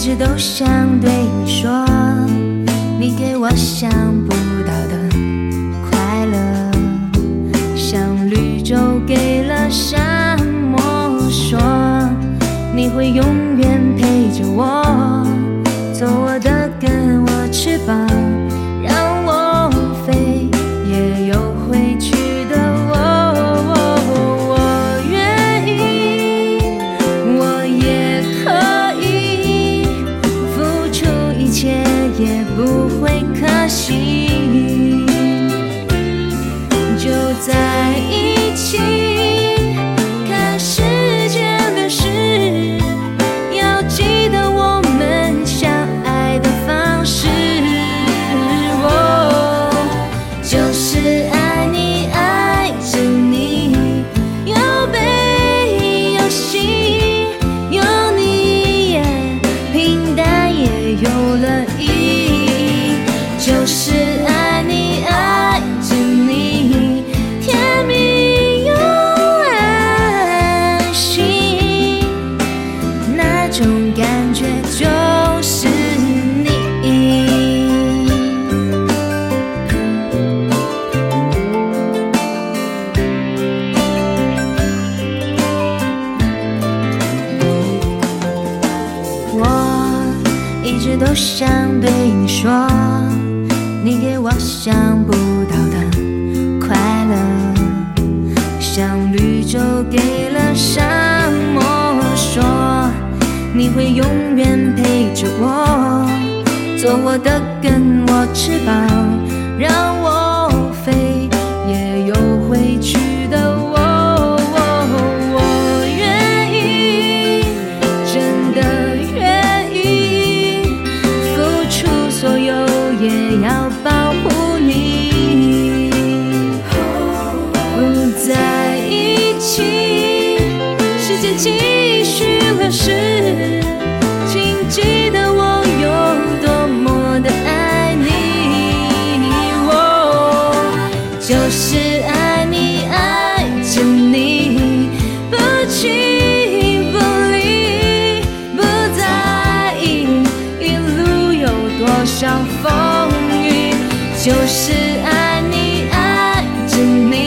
一直都想对你说你给我想不到的快乐。像绿洲给了沙漠说你会永远陪着我做我的根我翅膀。心。就在一起，看世界流逝，要记得我们相爱的方式。哦，就是爱你，爱着你，有悲有喜，有你也平淡也有了。是爱你，爱着你，甜蜜又安心，那种感觉就是你。我一直都想对你说，你给我想不到的快乐，像绿洲给了沙漠，说你会永远陪着我，做我的根，我翅膀，情，时间继续流逝，请记得我有多么的爱你。哦，就是爱你，爱着你，不弃不离，不在意一路有多少风雨，就是爱你，爱着你。